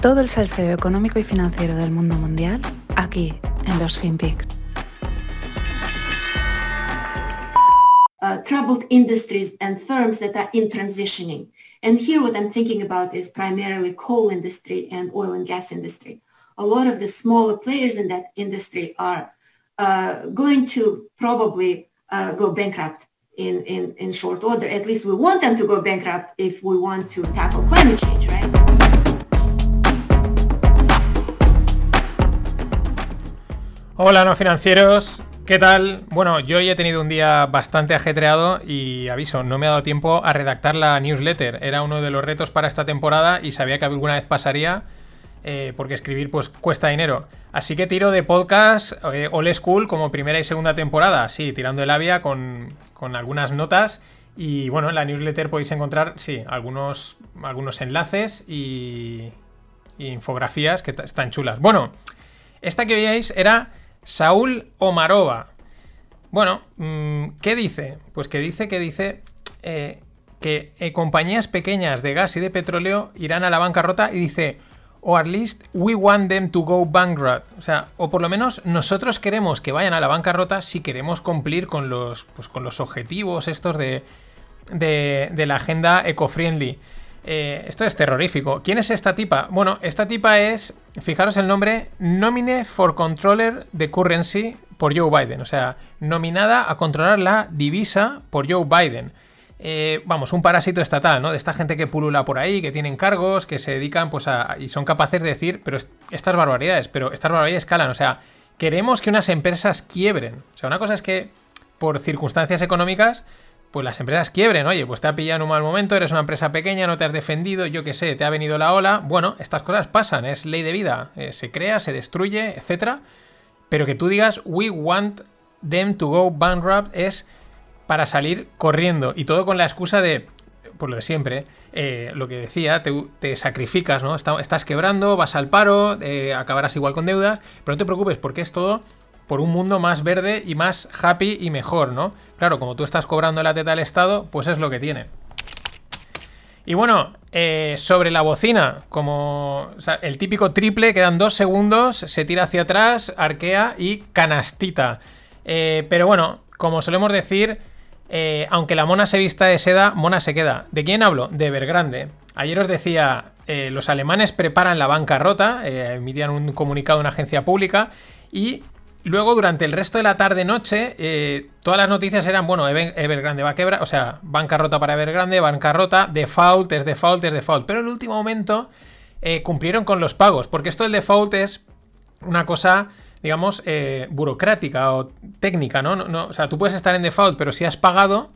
Todo el salseo económico y financiero del mundo mundial aquí en los FinPix. Uh, troubled industries and firms that are in transitioning. And here what I'm thinking about is primarily coal industry and oil and gas industry. A lot of the smaller players in that industry are uh, going to probably uh, go bankrupt in, in, in short order. At least we want them to go bankrupt if we want to tackle climate change, Hola, no financieros. ¿Qué tal? Bueno, yo hoy he tenido un día bastante ajetreado y aviso, no me ha dado tiempo a redactar la newsletter. Era uno de los retos para esta temporada y sabía que alguna vez pasaría eh, porque escribir pues cuesta dinero. Así que tiro de podcast eh, School como primera y segunda temporada, sí, tirando el avia con, con algunas notas. Y bueno, en la newsletter podéis encontrar, sí, algunos, algunos enlaces y, y infografías que están chulas. Bueno, esta que veíais era Saúl Omarova. Bueno, mm, ¿qué dice? Pues que dice que dice eh, que eh, compañías pequeñas de gas y de petróleo irán a la bancarrota y dice, o at least we want them to go bankrupt. O sea, o por lo menos nosotros queremos que vayan a la bancarrota si queremos cumplir con los, pues, con los objetivos estos de, de, de la agenda eco-friendly. Eh, esto es terrorífico. ¿Quién es esta tipa? Bueno, esta tipa es, fijaros el nombre, Nomine for Controller de Currency por Joe Biden. O sea, nominada a controlar la divisa por Joe Biden. Eh, vamos, un parásito estatal, ¿no? De esta gente que pulula por ahí, que tienen cargos, que se dedican, pues a. y son capaces de decir, pero estas barbaridades, pero estas barbaridades escalan. O sea, queremos que unas empresas quiebren. O sea, una cosa es que por circunstancias económicas pues las empresas quiebren, oye, pues te ha pillado en un mal momento, eres una empresa pequeña, no te has defendido, yo qué sé, te ha venido la ola, bueno, estas cosas pasan, es ley de vida, eh, se crea, se destruye, etcétera, pero que tú digas, we want them to go bankrupt es para salir corriendo. Y todo con la excusa de, por lo de siempre, eh, lo que decía, te, sacrificas, ¿no? estás quebrando, vas al paro, eh, acabarás igual con deudas, pero no te preocupes porque es todo por un mundo más verde y más happy y mejor, ¿no? Claro, como tú estás cobrando la teta al Estado, pues es lo que tiene. Y bueno, eh, sobre la bocina, como el típico triple, quedan dos segundos, se tira hacia atrás, arquea y canastita. Eh, pero bueno, como solemos decir, eh, aunque la mona se vista de seda, mona se queda. ¿De quién hablo? De Evergrande. Ayer os decía, los alemanes preparan la bancarrota, emitían un comunicado en una agencia pública y Luego, durante el resto de la tarde-noche, eh, todas las noticias eran, bueno, Evergrande va a quebrar, o sea, bancarrota para Evergrande, bancarrota, default, es default, es default. Pero en el último momento eh, cumplieron con los pagos, porque esto del default es una cosa, digamos, eh, burocrática o técnica, ¿no? ¿no? O sea, tú puedes estar en default, pero si has pagado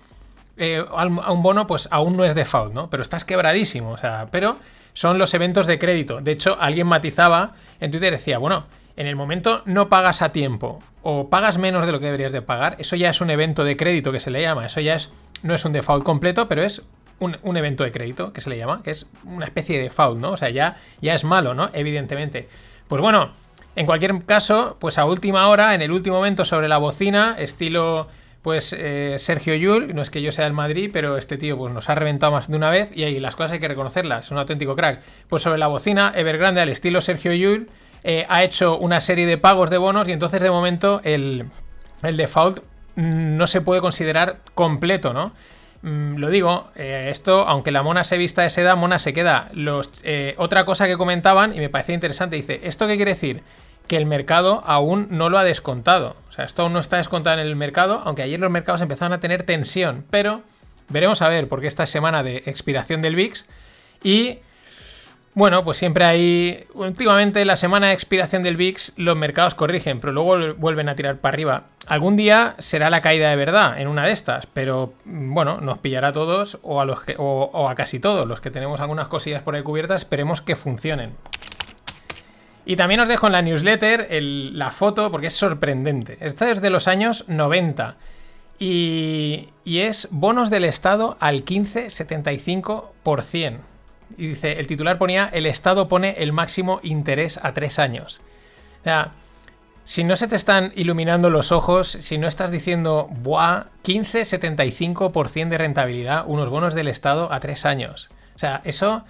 a un bono, pues aún no es default, ¿no? Pero estás quebradísimo, o sea, pero son los eventos de crédito. De hecho, alguien matizaba en Twitter, decía, bueno, en el momento no pagas a tiempo o pagas menos de lo que deberías de pagar, eso ya es un evento de crédito que se le llama. Eso ya es, no es un default completo, pero es un, evento de crédito que se le llama, que es una especie de default, ¿no? O sea, ya, ya es malo, ¿no? Evidentemente. Pues bueno, en cualquier caso, pues a última hora, en el último momento sobre la bocina, estilo pues eh, Sergio Yul, no es que yo sea del Madrid, pero este tío pues nos ha reventado más de una vez y ahí las cosas hay que reconocerlas, es un auténtico crack. Pues sobre la bocina, Evergrande al estilo Sergio Yul, eh, ha hecho una serie de pagos de bonos y entonces de momento el, default no se puede considerar completo, ¿no? Mm, lo digo, eh, esto, aunque la mona se vista de seda, mona se queda. Eh, otra cosa que comentaban, y me parecía interesante, dice, ¿esto qué quiere decir? Que el mercado aún no lo ha descontado. O sea, esto aún no está descontado en el mercado, aunque ayer los mercados empezaron a tener tensión. Pero veremos a ver, porque esta semana de expiración del VIX y bueno, pues siempre hay. Últimamente, la semana de expiración del VIX, los mercados corrigen, pero luego vuelven a tirar para arriba. Algún día será la caída de verdad en una de estas, pero mm, bueno, nos pillará a todos o a, casi todos los que tenemos algunas cosillas por ahí cubiertas. Esperemos que funcionen. Y también os dejo en la newsletter la foto porque es sorprendente. Esta es de los años 90 y, y es bonos del Estado al 15,75%. Y dice, el titular ponía, el Estado pone el máximo interés a tres años. O sea, si no se te están iluminando los ojos, si no estás diciendo, ¡buah! 15-75% de rentabilidad, unos bonos del Estado a tres años. O sea, eso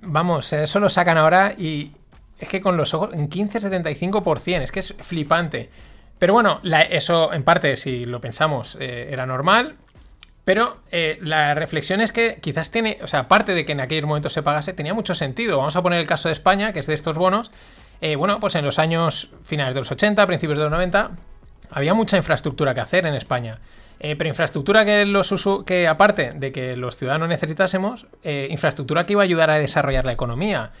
Vamos, eso lo sacan ahora y es que con los ojos en 15,75%, es que es flipante. Pero bueno, eso en parte, si lo pensamos, eh, era normal. Pero eh, la reflexión es que quizás tiene, o sea, aparte de que en aquel momento se pagase, tenía mucho sentido. Vamos a poner el caso de España, que es de estos bonos. Eh, bueno, pues en los años finales de los 80, principios de los 90, había mucha infraestructura que hacer en España. pero infraestructura que, los que aparte de que los ciudadanos necesitásemos, infraestructura que iba a ayudar a desarrollar la economía.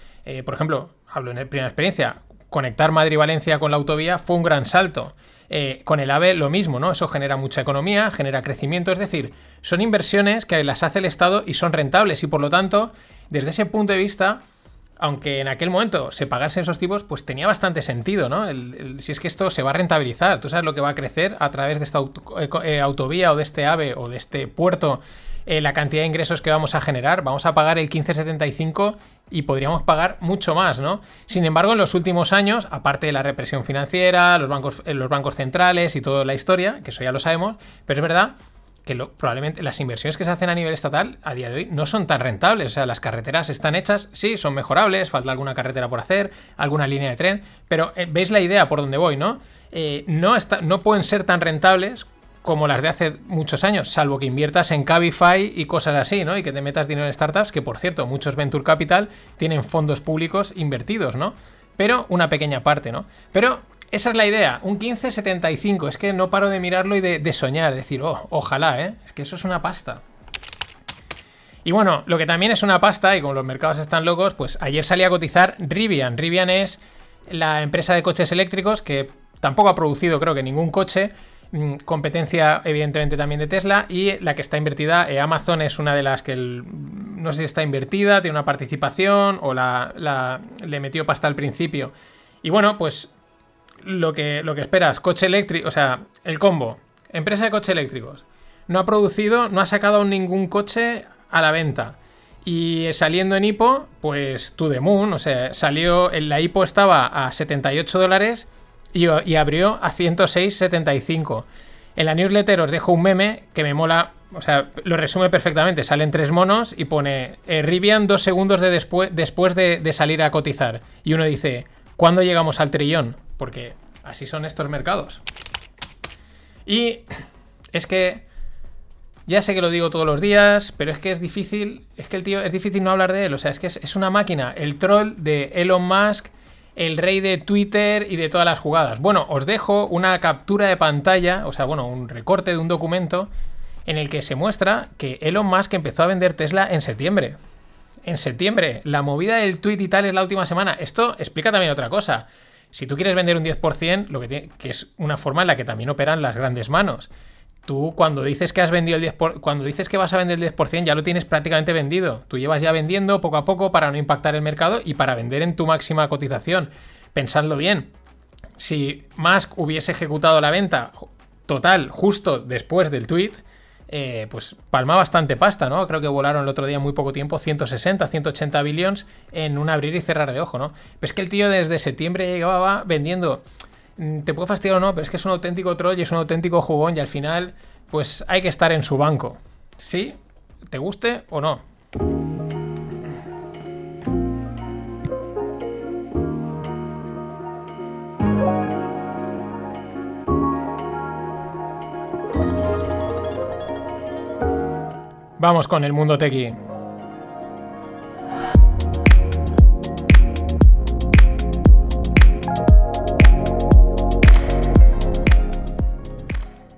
por ejemplo, hablo en primera experiencia, conectar Madrid y Valencia con la autovía fue un gran salto. Eh, con el AVE lo mismo, ¿no? Eso genera mucha economía, genera crecimiento, es decir, son inversiones que las hace el Estado y son rentables y por lo tanto, desde ese punto de vista, aunque en aquel momento se pagasen esos tipos, pues tenía bastante sentido, ¿no? si es que esto se va a rentabilizar, tú sabes lo que va a crecer a través de esta eh, eh, autovía o de este AVE o de este puerto, la cantidad de ingresos que vamos a generar, vamos a pagar el 1575 y podríamos pagar mucho más, ¿no? Sin embargo, en los últimos años, aparte de la represión financiera, los bancos, eh, los bancos centrales y toda la historia, que eso ya lo sabemos, pero es verdad que probablemente las inversiones que se hacen a nivel estatal a día de hoy no son tan rentables. O sea, las carreteras están hechas, sí, son mejorables, falta alguna carretera por hacer, alguna línea de tren, pero eh, veis la idea por donde voy, ¿no? Eh, no, está, no pueden ser tan rentables como las de hace muchos años, salvo que inviertas en Cabify y cosas así, ¿no? Y que te metas dinero en startups, que por cierto, muchos Venture Capital tienen fondos públicos invertidos, ¿no? Pero una pequeña parte, ¿no? Pero esa es la idea, un 1575, es que no paro de mirarlo y de, soñar, decir, oh, ojalá, ¿eh? Es que eso es una pasta. Y bueno, lo que también es una pasta, y como los mercados están locos, pues ayer salía a cotizar Rivian. Rivian es la empresa de coches eléctricos que tampoco ha producido, creo que, ningún coche, competencia evidentemente también de Tesla y la que está invertida, eh, Amazon es una de las que no sé si está invertida, tiene una participación o la, le metió pasta al principio. Y bueno, pues lo que, lo que esperas, coche eléctrico, o sea, el combo, empresa de coches eléctricos, no ha producido, no ha sacado ningún coche a la venta. Y saliendo en hipo, pues to the moon, o sea, salió, en la hipo estaba a 78 dólares y, abrió a 106.75. En la newsletter os dejo un meme que me mola, o sea, lo resume perfectamente. Salen tres monos y pone eh, Rivian dos segundos de después de, salir a cotizar. Y uno dice, ¿cuándo llegamos al trillón? Porque así son estos mercados. Y es que ya sé que lo digo todos los días, pero es que es difícil, es que el tío es difícil no hablar de él. O sea, es que es una máquina. El troll de Elon Musk el rey de Twitter y de todas las jugadas. Bueno, os dejo una captura de pantalla, o sea, bueno, un recorte de un documento en el que se muestra que Elon Musk empezó a vender Tesla en septiembre. En septiembre, la movida del tweet y tal es la última semana. Esto explica también otra cosa. Si tú quieres vender un 10%, lo que, tiene, que es una forma en la que también operan las grandes manos tú cuando dices que has vendido el 10%, cuando dices que vas a vender el 10%, ya lo tienes prácticamente vendido. Tú llevas ya vendiendo poco a poco para no impactar el mercado y para vender en tu máxima cotización. Pensadlo bien. Si Musk hubiese ejecutado la venta total justo después del tweet, eh, pues palma bastante pasta, ¿no? Creo que volaron el otro día muy poco tiempo 160, 180 billones en un abrir y cerrar de ojo, ¿no? Pero es que el tío desde septiembre llegaba vendiendo te puede fastidiar o no, pero es que es un auténtico troll y es un auténtico jugón y al final, pues hay que estar en su banco. ¿Sí? ¿Te guste o no? Vamos con el mundo tequi.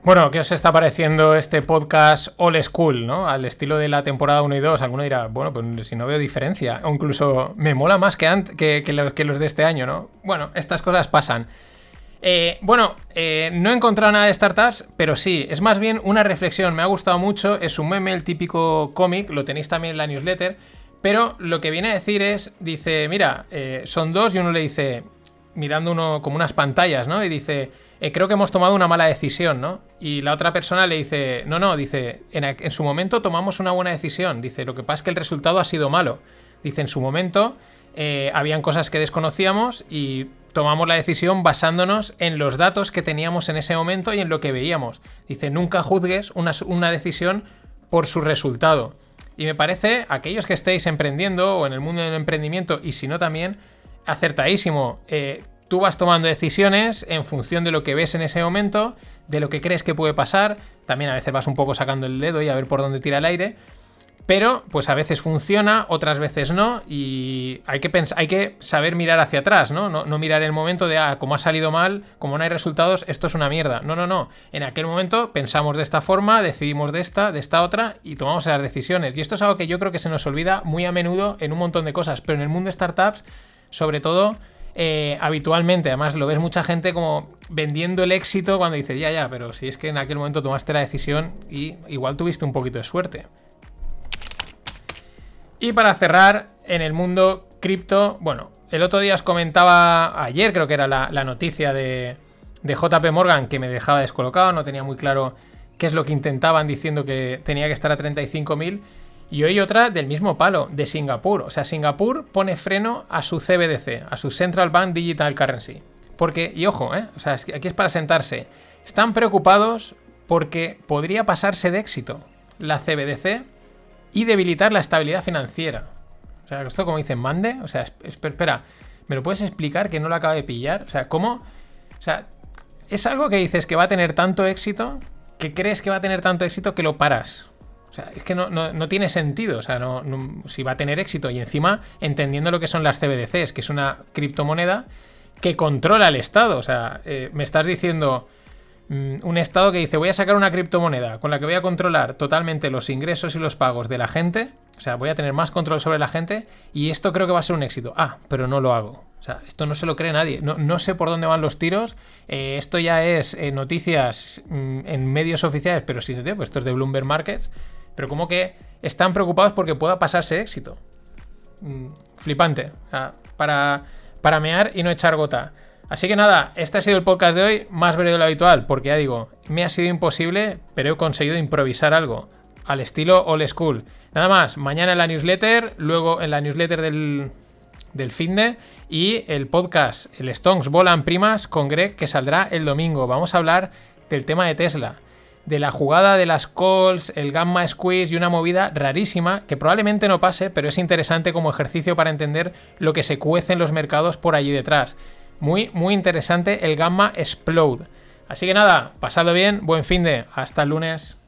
Bueno, ¿qué os está pareciendo este podcast All School, ¿no? Al estilo de la temporada 1 y 2. Alguno dirá, bueno, pues si no veo diferencia. O incluso me mola más que, que, los, de este año, ¿no? Bueno, estas cosas pasan. Eh, bueno, eh, no he encontrado nada de startups, pero sí, es más bien una reflexión. Me ha gustado mucho. Es un meme, el típico cómic, lo tenéis también en la newsletter. Pero lo que viene a decir es, dice, mira, eh, son dos y uno le dice, mirando uno como unas pantallas, ¿no? Y dice eh, creo que hemos tomado una mala decisión, ¿no? Y la otra persona le dice, no, no, dice, en, su momento tomamos una buena decisión, dice, lo que pasa es que el resultado ha sido malo. Dice, en su momento eh, habían cosas que desconocíamos y tomamos la decisión basándonos en los datos que teníamos en ese momento y en lo que veíamos. Dice, nunca juzgues una, decisión por su resultado. Y me parece, aquellos que estéis emprendiendo o en el mundo del emprendimiento, y si no también, acertadísimo. Eh, tú vas tomando decisiones en función de lo que ves en ese momento, de lo que crees que puede pasar. También a veces vas un poco sacando el dedo y a ver por dónde tira el aire. Pero, pues a veces funciona, otras veces no, y hay que, hay que saber mirar hacia atrás, ¿no? ¿no? mirar el momento de, ah, como ha salido mal, como no hay resultados, esto es una mierda. No, no, no. En aquel momento pensamos de esta forma, decidimos de esta, de esta otra, y tomamos las decisiones. Y esto es algo que yo creo que se nos olvida muy a menudo en un montón de cosas, pero en el mundo de startups, sobre todo, eh, habitualmente. Además, lo ves mucha gente como vendiendo el éxito cuando dice, ya, ya, pero si es que en aquel momento tomaste la decisión y igual tuviste un poquito de suerte. Y para cerrar, en el mundo cripto, bueno, el otro día os comentaba, ayer creo que era la, noticia de, de JP Morgan que me dejaba descolocado, no tenía muy claro qué es lo que intentaban diciendo que tenía que estar a 35.000. Y hoy otra del mismo palo, de Singapur. O sea, Singapur pone freno a su CBDC, a su Central Bank Digital Currency. Porque, y ojo, ¿eh? o sea, aquí es para sentarse. Están preocupados porque podría pasarse de éxito la CBDC y debilitar la estabilidad financiera. O sea, esto como dicen, mande. O sea, espera, ¿me lo puedes explicar que no lo acabo de pillar? O sea, ¿cómo? O sea, es algo que dices que va a tener tanto éxito, que crees que va a tener tanto éxito que lo paras. O sea, es que no, tiene sentido. O sea, no, si va a tener éxito y encima entendiendo lo que son las CBDCs, que es una criptomoneda que controla el Estado. O sea, eh, me estás diciendo Mm, un estado que dice voy a sacar una criptomoneda con la que voy a controlar totalmente los ingresos y los pagos de la gente, o sea, voy a tener más control sobre la gente y esto creo que va a ser un éxito. Ah, pero no lo hago. O sea, esto no se lo cree nadie. No, sé por dónde van los tiros. Eh, esto ya es eh, noticias mm, en medios oficiales, pero sí, pues esto es de Bloomberg Markets. Pero como que están preocupados porque pueda pasarse éxito. Mm, flipante. para, para mear y no echar gota. Así que nada, este ha sido el podcast de hoy, más breve de lo habitual, porque ya digo, me ha sido imposible, pero he conseguido improvisar algo, al estilo old school. Nada más, mañana en la newsletter, luego en la newsletter del, del finde y el podcast, el Stones Volan Primas con Greg, que saldrá el domingo. Vamos a hablar del tema de Tesla, de la jugada de las calls, el gamma squeeze y una movida rarísima que probablemente no pase, pero es interesante como ejercicio para entender lo que se cuece en los mercados por allí detrás. Muy, muy interesante el Gamma Explode. Así que nada, pasado bien, buen fin de. Hasta el lunes.